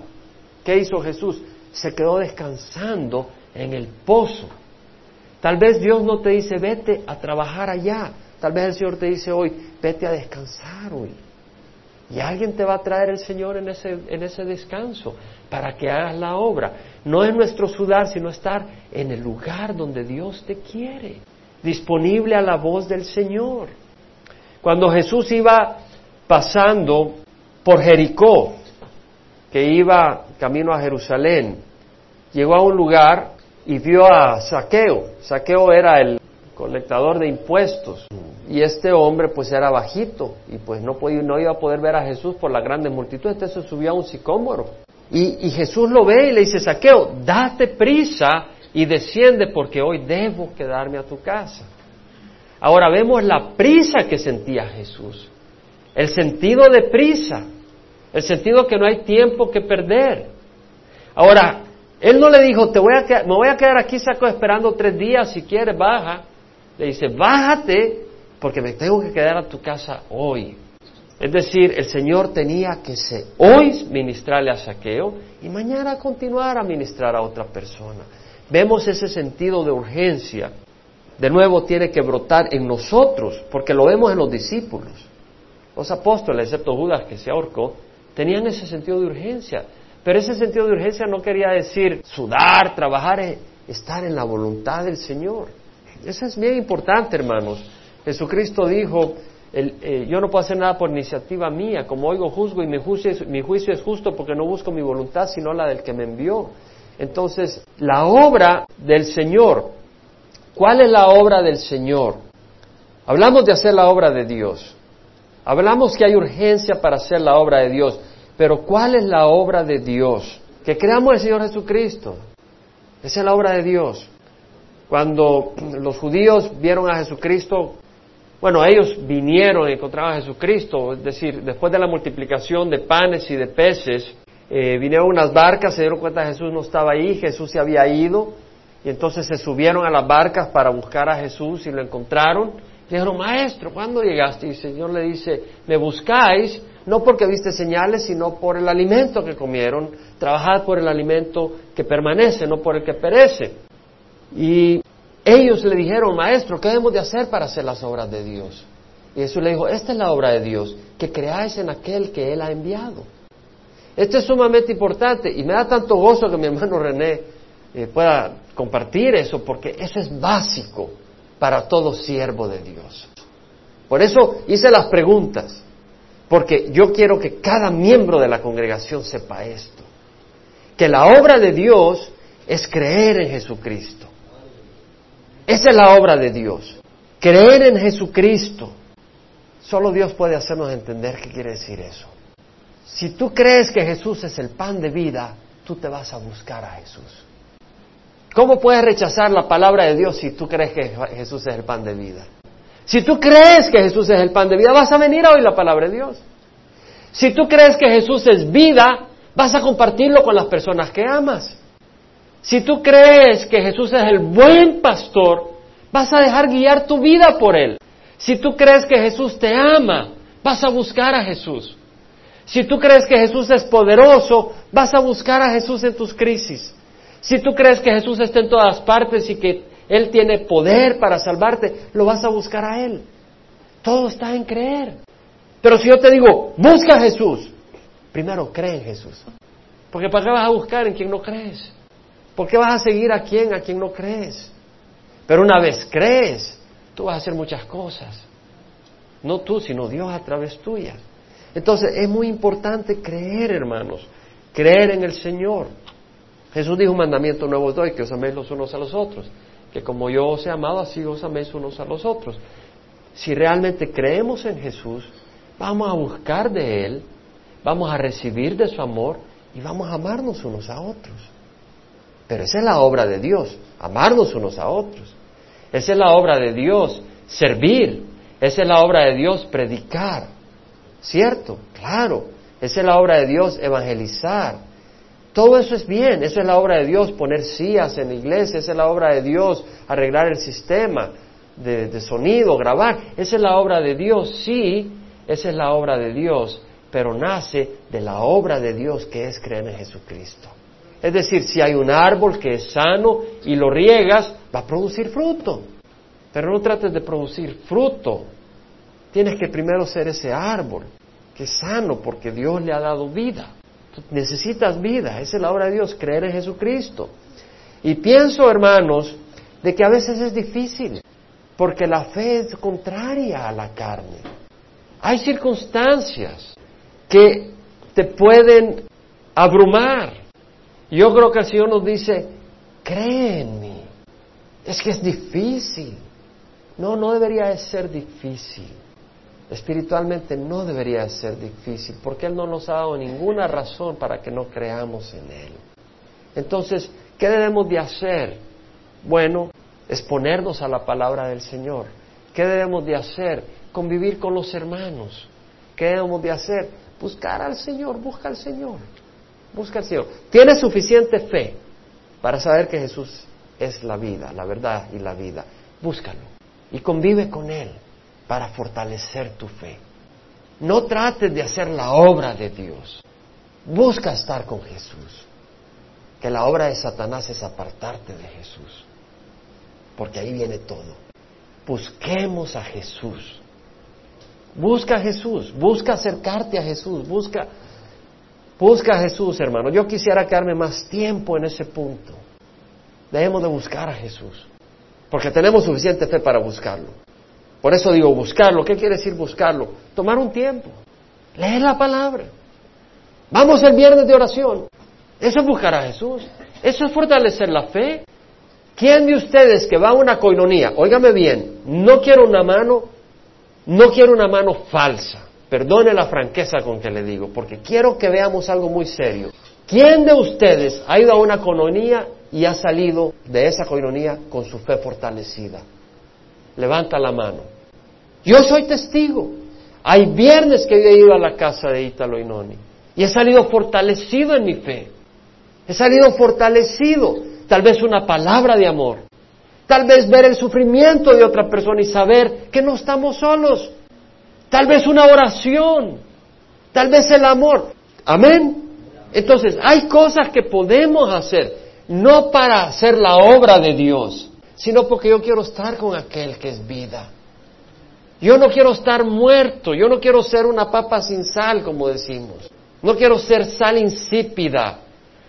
¿qué hizo Jesús? Se quedó descansando en el pozo. Tal vez Dios no te dice, vete a trabajar allá. Tal vez el Señor te dice hoy, vete a descansar hoy. Y alguien te va a traer el Señor en ese, en ese descanso para que hagas la obra. No es nuestro sudar, sino estar en el lugar donde Dios te quiere, disponible a la voz del Señor. Cuando Jesús iba pasando por Jericó, que iba camino a Jerusalén, llegó a un lugar y vio a Saqueo. Saqueo era el colectador de impuestos y este hombre pues era bajito y pues no, podía, no iba a poder ver a Jesús por la grande multitud, entonces subió a un sicómoro. Y, Jesús lo ve y le dice, Saqueo, date prisa y desciende porque hoy debo quedarme a tu casa. Ahora vemos la prisa que sentía Jesús el sentido de prisa, el sentido que no hay tiempo que perder. Ahora, él no le dijo, te voy a me voy a quedar aquí saco esperando tres días, si quieres baja. Le dice, bájate porque me tengo que quedar a tu casa hoy. Es decir, el Señor tenía que hoy ministrarle a Saqueo y mañana continuar a ministrar a otra persona. Vemos ese sentido de urgencia. De nuevo tiene que brotar en nosotros, porque lo vemos en los discípulos. Los apóstoles, excepto Judas que se ahorcó, tenían ese sentido de urgencia. Pero ese sentido de urgencia no quería decir sudar, trabajar, es estar en la voluntad del Señor. Eso es bien importante, hermanos. Jesucristo dijo, eh, yo no puedo hacer nada por iniciativa mía, como oigo juzgo y mi juicio, es, mi juicio es justo porque no busco mi voluntad, sino la del que me envió. Entonces, la obra del Señor, ¿cuál es la obra del Señor? Hablamos de hacer la obra de Dios. Hablamos que hay urgencia para hacer la obra de Dios. Pero ¿cuál es la obra de Dios? Que creamos el Señor Jesucristo. Esa es la obra de Dios. Cuando los judíos vieron a Jesucristo bueno, ellos vinieron y encontraron a Jesucristo, es decir, después de la multiplicación de panes y de peces, eh, vinieron unas barcas, se dieron cuenta que Jesús no estaba ahí, Jesús se había ido, y entonces se subieron a las barcas para buscar a Jesús y lo encontraron. Le dijeron, maestro, ¿cuándo llegaste? Y el Señor le dice, me buscáis, no porque viste señales, sino por el alimento que comieron. Trabajad por el alimento que permanece, no por el que perece. Y ellos le dijeron, maestro, ¿qué debemos de hacer para hacer las obras de Dios? Y Jesús le dijo, esta es la obra de Dios, que creáis en aquel que Él ha enviado. Esto es sumamente importante y me da tanto gozo que mi hermano René eh, pueda compartir eso, porque eso es básico para todo siervo de Dios. Por eso hice las preguntas, porque yo quiero que cada miembro de la congregación sepa esto, que la obra de Dios es creer en Jesucristo. Esa es la obra de Dios. Creer en Jesucristo. Solo Dios puede hacernos entender qué quiere decir eso. Si tú crees que Jesús es el pan de vida, tú te vas a buscar a Jesús. ¿Cómo puedes rechazar la palabra de Dios si tú crees que Jesús es el pan de vida? Si tú crees que Jesús es el pan de vida, vas a venir a oír la palabra de Dios. Si tú crees que Jesús es vida, vas a compartirlo con las personas que amas. Si tú crees que Jesús es el buen pastor, vas a dejar guiar tu vida por Él. Si tú crees que Jesús te ama, vas a buscar a Jesús. Si tú crees que Jesús es poderoso, vas a buscar a Jesús en tus crisis. Si tú crees que Jesús está en todas partes y que Él tiene poder para salvarte, lo vas a buscar a Él. Todo está en creer. Pero si yo te digo, busca a Jesús, primero cree en Jesús. Porque ¿para qué vas a buscar en quien no crees? ¿Por qué vas a seguir a quien, a quien no crees? Pero una vez crees, tú vas a hacer muchas cosas. No tú, sino Dios a través tuya. Entonces es muy importante creer, hermanos, creer en el Señor. Jesús dijo un mandamiento nuevo doy, que os améis los unos a los otros, que como yo os he amado, así os améis unos a los otros. Si realmente creemos en Jesús, vamos a buscar de Él, vamos a recibir de su amor y vamos a amarnos unos a otros. Pero esa es la obra de Dios, amarnos unos a otros. Esa es la obra de Dios, servir. Esa es la obra de Dios, predicar. ¿Cierto? Claro. Esa es la obra de Dios, evangelizar. Todo eso es bien, esa es la obra de Dios, poner sillas en la iglesia, esa es la obra de Dios, arreglar el sistema de, de, sonido, grabar, esa es la obra de Dios, sí, esa es la obra de Dios, pero nace de la obra de Dios que es creer en Jesucristo. Es decir, si hay un árbol que es sano y lo riegas, va a producir fruto. Pero no trates de producir fruto. Tienes que primero ser ese árbol que es sano porque Dios le ha dado vida. necesitas vida, esa es la obra de Dios, creer en Jesucristo. Y pienso, hermanos, de que a veces es difícil porque la fe es contraria a la carne. Hay circunstancias que te pueden abrumar yo creo que el Señor nos dice, cree en mí. Es que es difícil. No, no debería de ser difícil. Espiritualmente no debería de ser difícil, porque Él no nos ha dado ninguna razón para que no creamos en Él. Entonces, ¿qué debemos de hacer? Bueno, exponernos a la palabra del Señor. ¿Qué debemos de hacer? Convivir con los hermanos. ¿Qué debemos de hacer? Buscar al Señor, busca al Señor. Busca al Señor. Tienes suficiente fe para saber que Jesús es la vida, la verdad y la vida. Búscalo y convive con Él para fortalecer tu fe. No trates de hacer la obra de Dios. Busca estar con Jesús. Que la obra de Satanás es apartarte de Jesús. Porque ahí viene todo. Busquemos a Jesús. Busca a Jesús. Busca acercarte a Jesús. Busca Busca a Jesús, hermano. Yo quisiera quedarme más tiempo en ese punto. Debemos de buscar a Jesús. Porque tenemos suficiente fe para buscarlo. Por eso digo buscarlo. ¿Qué quiere decir buscarlo? Tomar un tiempo. Leer la palabra. Vamos el viernes de oración. Eso es buscar a Jesús. Eso es fortalecer la fe. ¿Quién de ustedes que va a una coinonía, óigame bien, no quiero una mano, no quiero una mano falsa, perdone la franqueza con que le digo, porque quiero que veamos algo muy serio. ¿Quién de ustedes ha ido a una coinonía y ha salido de esa coinonía con su fe fortalecida? Levanta la mano. Yo soy testigo. Hay viernes que he ido a la casa de Italo Inoni y he salido fortalecido en mi fe. He salido fortalecido tal vez una palabra de amor, tal vez ver el sufrimiento de otra persona y saber que no estamos solos, tal vez una oración, tal vez el amor. Amén. Entonces, hay cosas que podemos hacer, no para hacer la obra de Dios, sino porque yo quiero estar con aquel que es vida. Yo no quiero estar muerto, yo no quiero ser una papa sin sal, como decimos. No quiero ser sal insípida.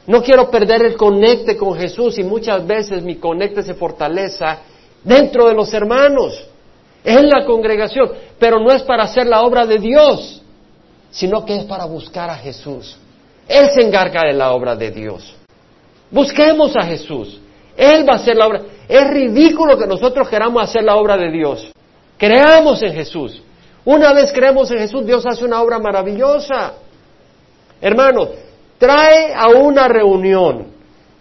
No quiero perder el conecte con Jesús y muchas veces mi conecte se fortaleza dentro de los hermanos, en la congregación, pero no es para hacer la obra de Dios, sino que es para buscar a Jesús. Él se encarga de la obra de Dios. Busquemos a Jesús. Él va a hacer la obra. Es ridículo que nosotros queramos hacer la obra de Dios. Creamos en Jesús. Una vez creemos en Jesús, Dios hace una obra maravillosa. Hermanos, trae a una reunión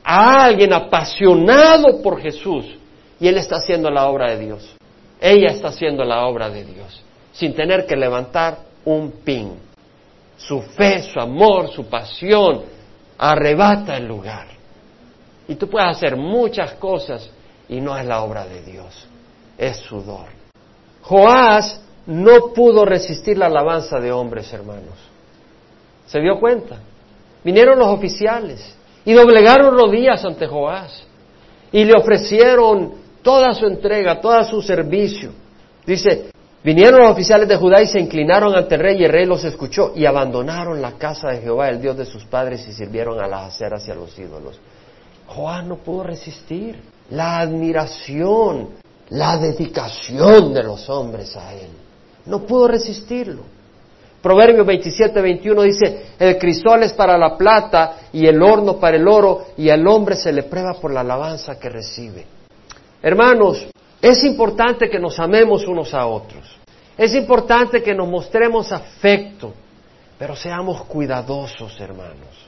a alguien apasionado por Jesús y él está haciendo la obra de Dios. Ella está haciendo la obra de Dios sin tener que levantar un pin. Su fe, su amor, su pasión arrebata el lugar. Y tú puedes hacer muchas cosas y no es la obra de Dios, es sudor. Joás no pudo resistir la alabanza de hombres, hermanos. ¿Se dio cuenta? Vinieron los oficiales y doblegaron rodillas ante Joás y le ofrecieron toda su entrega, todo su servicio. Dice, vinieron los oficiales de Judá y se inclinaron ante el rey y el rey los escuchó y abandonaron la casa de Jehová, el Dios de sus padres, y sirvieron a las aceras y a los ídolos. Joás no pudo resistir la admiración, la dedicación de los hombres a él. No pudo resistirlo. Proverbio 27, 21 dice, el crisol es para la plata y el horno para el oro y al hombre se le prueba por la alabanza que recibe. Hermanos, es importante que nos amemos unos a otros. Es importante que nos mostremos afecto, pero seamos cuidadosos, hermanos.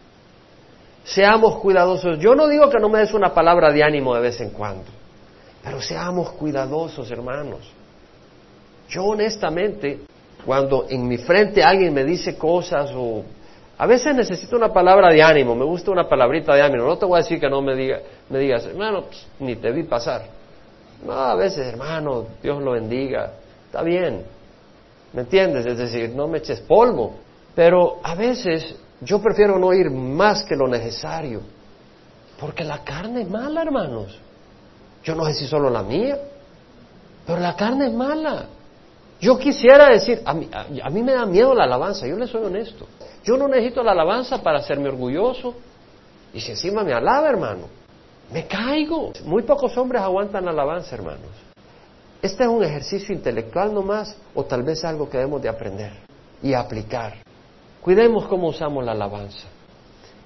Seamos cuidadosos. Yo no digo que no me des una palabra de ánimo de vez en cuando, pero seamos cuidadosos, hermanos. Yo honestamente cuando en mi frente alguien me dice cosas o a veces necesito una palabra de ánimo, me gusta una palabrita de ánimo. No te voy a decir que no me, diga, me digas, hermano, pues, ni te vi pasar. No, a veces, hermano, Dios lo bendiga. Está bien. ¿Me entiendes? Es decir, no me eches polvo. Pero a veces yo prefiero no ir más que lo necesario. Porque la carne es mala, hermanos. Yo no sé si solo la mía, pero la carne es mala. Yo quisiera decir, a mí, a, me da miedo la alabanza, yo le soy honesto. Yo no necesito la alabanza para hacerme orgulloso. Y si encima me alaba, hermano, me caigo. Muy pocos hombres aguantan la alabanza, hermanos. Este es un ejercicio intelectual nomás, o tal vez algo que debemos de aprender y aplicar. Cuidemos cómo usamos la alabanza.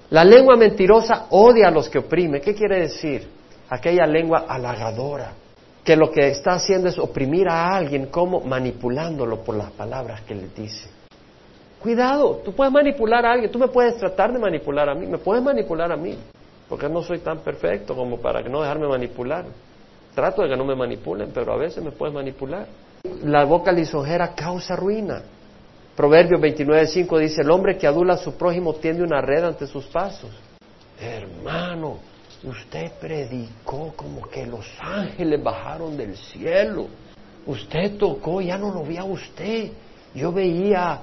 La lengua mentirosa odia a los que oprime. ¿Qué quiere decir? Aquella lengua halagadora que lo que está haciendo es oprimir a alguien como manipulándolo por las palabras que le dice. Cuidado, tú puedes manipular a alguien, tú me puedes tratar de manipular a mí, me puedes manipular a mí, porque no soy tan perfecto como para no dejarme manipular. Trato de que no me manipulen, pero a veces me puedes manipular. La boca lisonjera causa ruina. Proverbios 29.5 dice, el hombre que adula a su prójimo tiende una red ante sus pasos. Hermano, Usted predicó como que los ángeles bajaron del cielo. Usted tocó, ya no lo vi a usted. Yo veía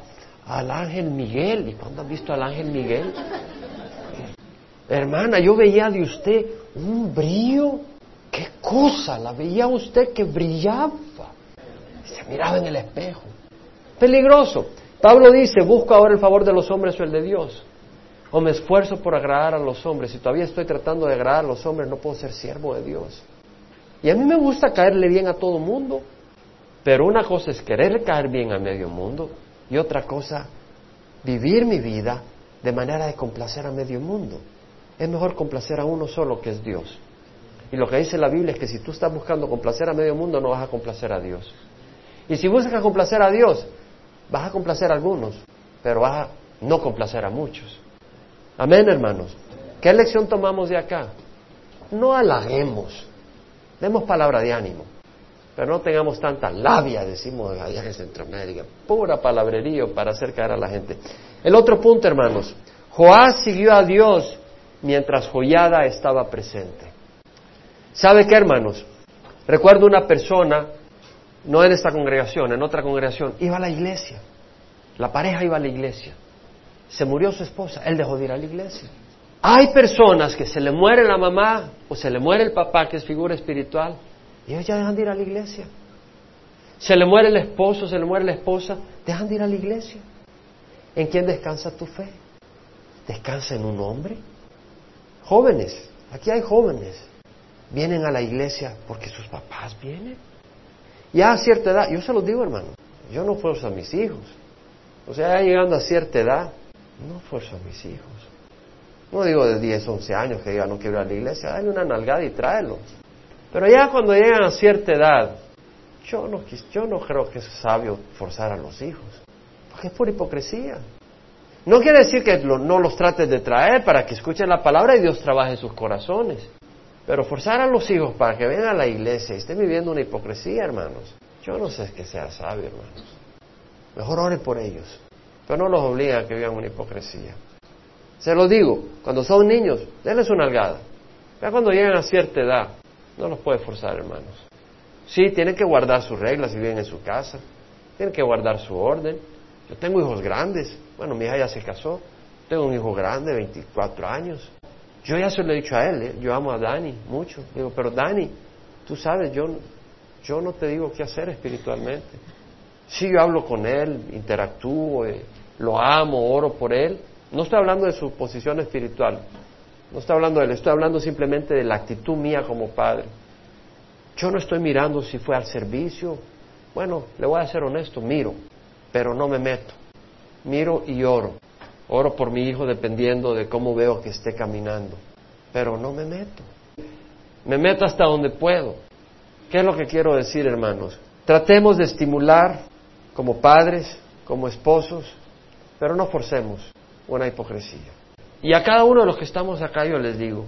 al ángel Miguel. ¿Y cuándo has visto al ángel Miguel? Hermana, yo veía de usted un brillo. ¿Qué cosa? La veía usted que brillaba. Se miraba en el espejo. Peligroso. Pablo dice, busco ahora el favor de los hombres o el de Dios. O me esfuerzo por agradar a los hombres. Si todavía estoy tratando de agradar a los hombres, no puedo ser siervo de Dios. Y a mí me gusta caerle bien a todo mundo. Pero una cosa es querer caer bien a medio mundo y otra cosa, vivir mi vida de manera de complacer a medio mundo. Es mejor complacer a uno solo que es Dios. Y lo que dice la Biblia es que si tú estás buscando complacer a medio mundo, no vas a complacer a Dios. Y si buscas complacer a Dios, vas a complacer a algunos, pero vas a no complacer a muchos. Amén, hermanos. ¿Qué lección tomamos de acá? No halaguemos, demos palabra de ánimo, pero no tengamos tanta labia, decimos allá en Centroamérica, pura palabrería para hacer caer a la gente. El otro punto, hermanos, Joás siguió a Dios mientras Joyada estaba presente. ¿Sabe qué, hermanos? Recuerdo una persona, no en esta congregación, en otra congregación, iba a la iglesia. La pareja iba a la iglesia. Se murió su esposa, él dejó de ir a la iglesia. Hay personas que se le muere la mamá o se le muere el papá, que es figura espiritual, y ellos ya dejan de ir a la iglesia. Se le muere el esposo, se le muere la esposa, dejan de ir a la iglesia. ¿En quién descansa tu fe? ¿Descansa en un hombre? Jóvenes, aquí hay jóvenes, vienen a la iglesia porque sus papás vienen. Ya a cierta edad, yo se los digo hermano, yo no fuerzo a mis hijos. O sea, ya llegando a cierta edad, no fuerzo a mis hijos. No digo de 10, 11 años que diga no quiero ir a la iglesia, dale una nalgada y tráelo. Pero ya cuando llegan a cierta edad, yo no, yo no creo que es sabio forzar a los hijos, porque es por hipocresía. No quiere decir que no los trates de traer para que escuchen la palabra y Dios trabaje en sus corazones. Pero forzar a los hijos para que vengan a la iglesia y estén viviendo una hipocresía, hermanos, yo no sé que sea sabio, hermanos. Mejor ore por ellos, pero no los obliga a que vivan una hipocresía. Se lo digo, cuando son niños, denles una algada. Ya cuando llegan a cierta edad, no los puede forzar, hermanos. Sí, tienen que guardar sus reglas si viven en su casa, tienen que guardar su orden. Yo tengo hijos grandes, bueno, mi hija ya se casó, tengo un hijo grande, 24 años, yo ya se lo he dicho a él, ¿eh? yo amo a Dani mucho. Digo, pero Dani, tú sabes, yo, yo no te digo qué hacer espiritualmente. Sí, yo hablo con él, interactúo, eh, lo amo, oro por él. No estoy hablando de su posición espiritual, no estoy hablando de él, estoy hablando simplemente de la actitud mía como padre. Yo no estoy mirando si fue al servicio. Bueno, le voy a ser honesto, miro, pero no me meto. Miro y oro. Oro por mi hijo dependiendo de cómo veo que esté caminando. Pero no me meto. Me meto hasta donde puedo. ¿Qué es lo que quiero decir, hermanos? Tratemos de estimular como padres, como esposos, pero no forcemos una hipocresía. Y a cada uno de los que estamos acá yo les digo,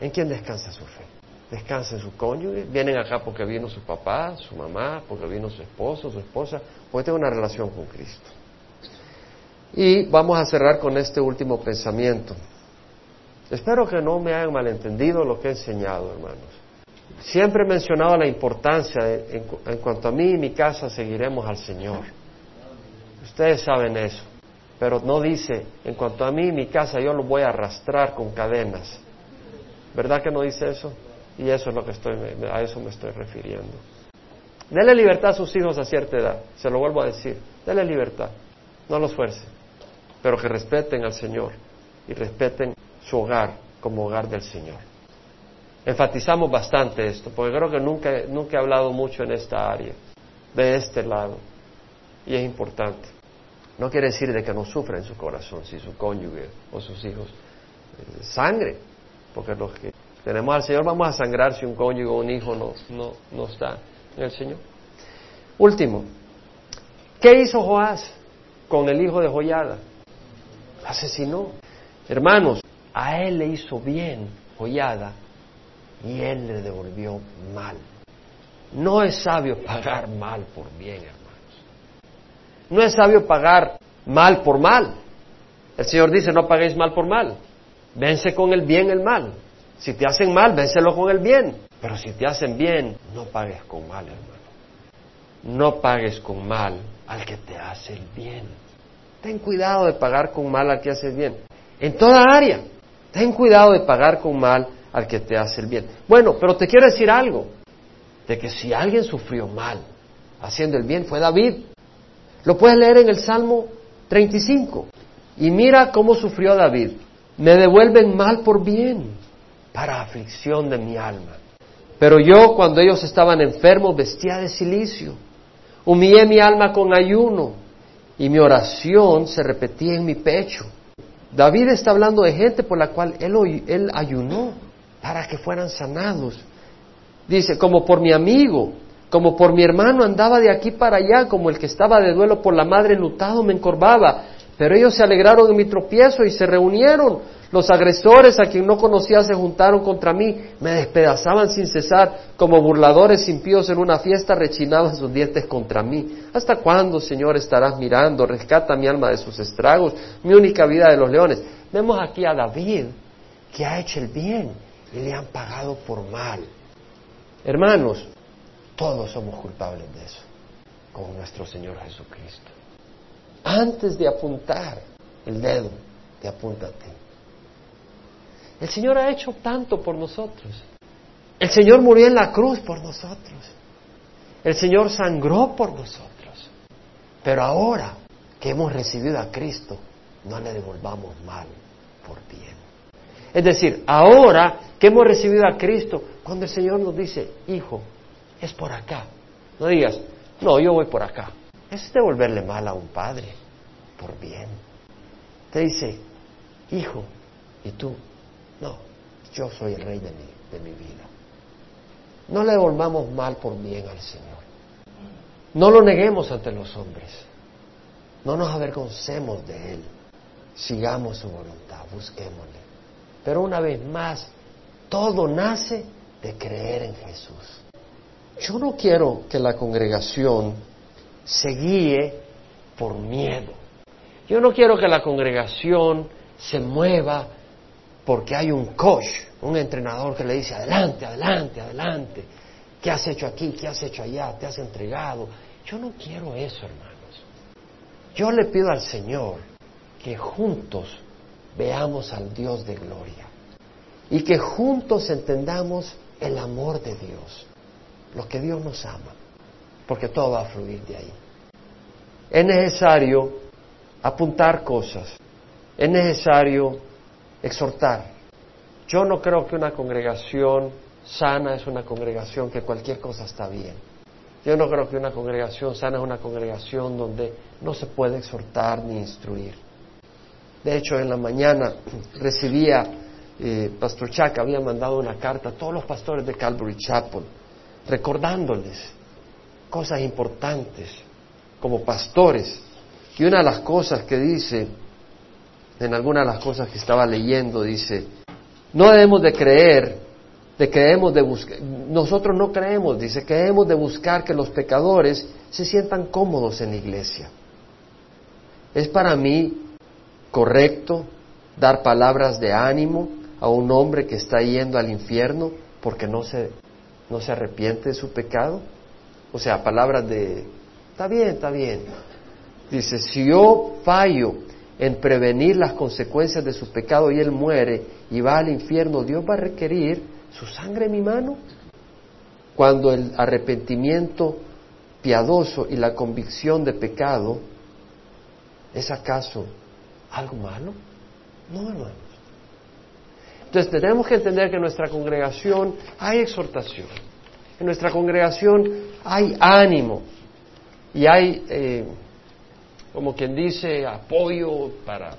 ¿en quién descansa su fe? Descansa en su cónyuge, vienen acá porque vino su papá, su mamá, porque vino su esposo, su esposa, porque tienen una relación con Cristo. Y vamos a cerrar con este último pensamiento. Espero que no me hayan malentendido lo que he enseñado, hermanos. Siempre he mencionado la importancia, de, en, cuanto a mí y mi casa, seguiremos al Señor. Ustedes saben eso. Pero no dice, en cuanto a mí y mi casa, yo lo voy a arrastrar con cadenas. ¿Verdad que no dice eso? Y eso es lo que estoy, a eso me estoy refiriendo. Dele libertad a sus hijos a cierta edad. Se lo vuelvo a decir. Dele libertad. No los fuerce pero que respeten al Señor y respeten su hogar como hogar del Señor. Enfatizamos bastante esto, porque creo que nunca, nunca he hablado mucho en esta área, de este lado, y es importante. No quiere decir de que no sufra en su corazón si su cónyuge o sus hijos eh, sangre, porque los que tenemos al Señor vamos a sangrar si un cónyuge o un hijo no, no, no está en el Señor. Último, ¿qué hizo Joás con el hijo de Joyada? Asesinó. Hermanos, a él le hizo bien Joyada y él le devolvió mal. No es sabio pagar mal por bien, hermanos. No es sabio pagar mal por mal. El Señor dice, no paguéis mal por mal. Vence con el bien el mal. Si te hacen mal, vénselo con el bien. Pero si te hacen bien, no pagues con mal, hermano. No pagues con mal al que te hace el bien. Ten cuidado de pagar con mal al que hace el bien. En toda área. Ten cuidado de pagar con mal al que te hace el bien. Bueno, pero te quiero decir algo. De que si alguien sufrió mal haciendo el bien fue David. Lo puedes leer en el Salmo 35. Y mira cómo sufrió David. Me devuelven mal por bien, para aflicción de mi alma. Pero yo, cuando ellos estaban enfermos, vestía de silicio. Humillé mi alma con ayuno y mi oración se repetía en mi pecho. David está hablando de gente por la cual él, ayunó para que fueran sanados. Dice, como por mi amigo, como por mi hermano andaba de aquí para allá, como el que estaba de duelo por la madre enlutado me encorvaba. Pero ellos se alegraron de mi tropiezo y se reunieron. Los agresores a quien no conocía se juntaron contra mí, me despedazaban sin cesar, como burladores impíos en una fiesta rechinaban sus dientes contra mí. ¿Hasta cuándo, Señor, estarás mirando? Rescata mi alma de sus estragos, mi única vida de los leones. Vemos aquí a David que ha hecho el bien y le han pagado por mal. Hermanos, todos somos culpables de eso, con nuestro Señor Jesucristo. Antes de apuntar el dedo, te apunta a ti. El Señor ha hecho tanto por nosotros. El Señor murió en la cruz por nosotros. El Señor sangró por nosotros. Pero ahora que hemos recibido a Cristo, no le devolvamos mal por bien. Es decir, ahora que hemos recibido a Cristo, cuando el Señor nos dice, hijo, es por acá, no digas, no, yo voy por acá. Es devolverle mal a un padre por bien. Te dice, hijo, ¿y tú? No, yo soy el rey de mi, de mi vida. No le devolvamos mal por bien al Señor. No lo neguemos ante los hombres. No nos avergoncemos de Él. Sigamos su voluntad, busquémosle. Pero una vez más, todo nace de creer en Jesús. Yo no quiero que la congregación se guíe por miedo. Yo no quiero que la congregación se mueva porque hay un coach, un entrenador que le dice, adelante, adelante, adelante. ¿Qué has hecho aquí? ¿Qué has hecho allá? ¿Te has entregado? Yo no quiero eso, hermanos. Yo le pido al Señor que juntos veamos al Dios de gloria y que juntos entendamos el amor de Dios, lo que Dios nos ama, porque todo va a fluir de ahí. Es necesario apuntar cosas, es necesario exhortar. Yo no creo que una congregación sana es una congregación que cualquier cosa está bien. Yo no creo que una congregación sana es una congregación donde no se puede exhortar ni instruir. De hecho, en la mañana recibía, eh, Pastor Chuck había mandado una carta a todos los pastores de Calvary Chapel, recordándoles cosas importantes como pastores. Y una de las cosas que dice, en alguna de las cosas que estaba leyendo, dice, no debemos de creer, de que de buscar, nosotros no creemos, dice que debemos de buscar que los pecadores se sientan cómodos en la iglesia. Es para mí correcto dar palabras de ánimo a un hombre que está yendo al infierno porque no se, no se arrepiente de su pecado? O sea, palabras de, está bien, está bien. Dice, si yo fallo en prevenir las consecuencias de su pecado y él muere y va al infierno, Dios va a requerir su sangre en mi mano. Cuando el arrepentimiento piadoso y la convicción de pecado es acaso algo malo? No, hermanos. Entonces tenemos que entender que en nuestra congregación hay exhortación, en nuestra congregación hay ánimo y hay, eh, como quien dice, apoyo para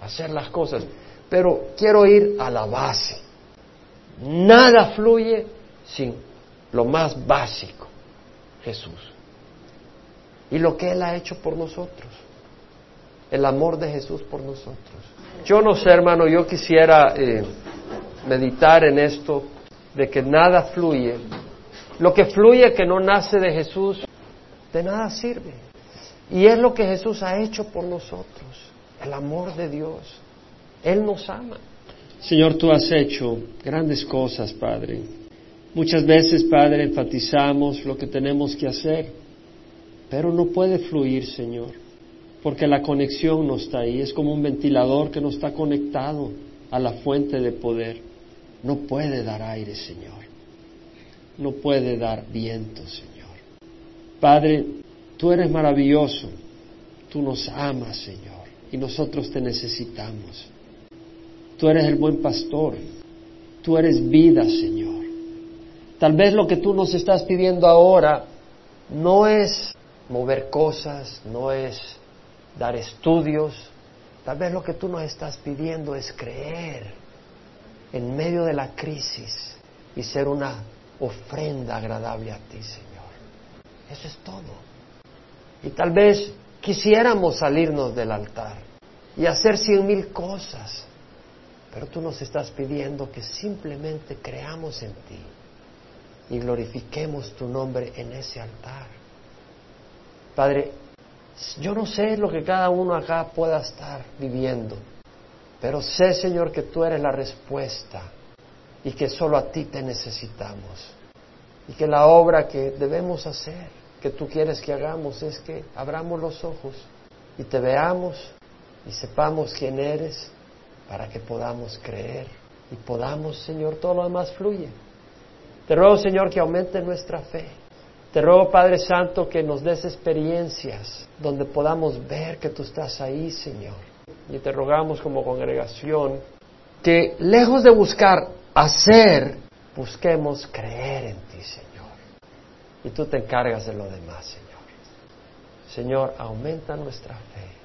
hacer las cosas. Pero quiero ir a la base. Nada fluye sin lo más básico, Jesús. Y lo que Él ha hecho por nosotros el amor de Jesús por nosotros. Yo no sé, hermano, yo quisiera eh, meditar en esto de que nada fluye. Lo que fluye que no nace de Jesús, de nada sirve. Y es lo que Jesús ha hecho por nosotros, el amor de Dios. Él nos ama. Señor, tú has hecho grandes cosas, Padre. Muchas veces, Padre, enfatizamos lo que tenemos que hacer, pero no puede fluir, Señor porque la conexión no está ahí. Es como un ventilador que no está conectado a la fuente de poder. No puede dar aire, Señor. No puede dar viento, Señor. Padre, tú eres maravilloso. Tú nos amas, Señor. Y nosotros te necesitamos. Tú eres el buen pastor. Tú eres vida, Señor. Tal vez lo que tú nos estás pidiendo ahora no es mover cosas, no es dar estudios. Tal vez lo que tú nos estás pidiendo es creer en medio de la crisis y ser una ofrenda agradable a ti, Señor. Eso es todo. Y tal vez quisiéramos salirnos del altar y hacer cien mil cosas, pero tú nos estás pidiendo que simplemente creamos en ti y glorifiquemos tu nombre en ese altar. Padre, yo no sé lo que cada uno acá pueda estar viviendo, pero sé, Señor, que tú eres la respuesta y que solo a ti te necesitamos. Y que la obra que debemos hacer, que tú quieres que hagamos, es que abramos los ojos y te veamos y sepamos quién eres para que podamos creer y podamos, Señor, todo lo demás fluye. Te ruego, Señor, que aumente nuestra fe. Te ruego, Padre Santo, que nos des experiencias donde podamos ver que tú estás ahí, Señor. Y te rogamos como congregación que lejos de buscar hacer, busquemos creer en ti, Señor. Y tú te encargas de lo demás, Señor. Señor, aumenta nuestra fe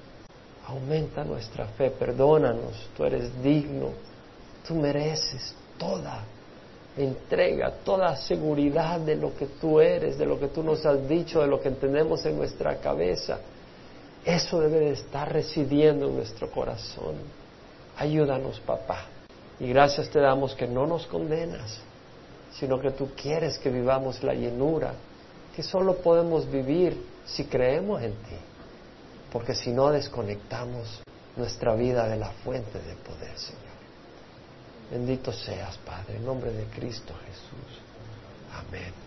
Aumenta nuestra fe, perdónanos, tú eres digno, tú mereces toda entrega, toda seguridad de lo que tú eres, de lo que tú nos has dicho, de lo que entendemos en nuestra cabeza. Eso debe de estar residiendo en nuestro corazón. Ayúdanos, papá. Y gracias te damos que no nos condenas, sino que tú quieres que vivamos la llenura, que solo podemos vivir si creemos en ti porque si no desconectamos nuestra vida de la fuente de poder, Señor. Bendito seas, Padre, en nombre de Cristo Jesús. Amén.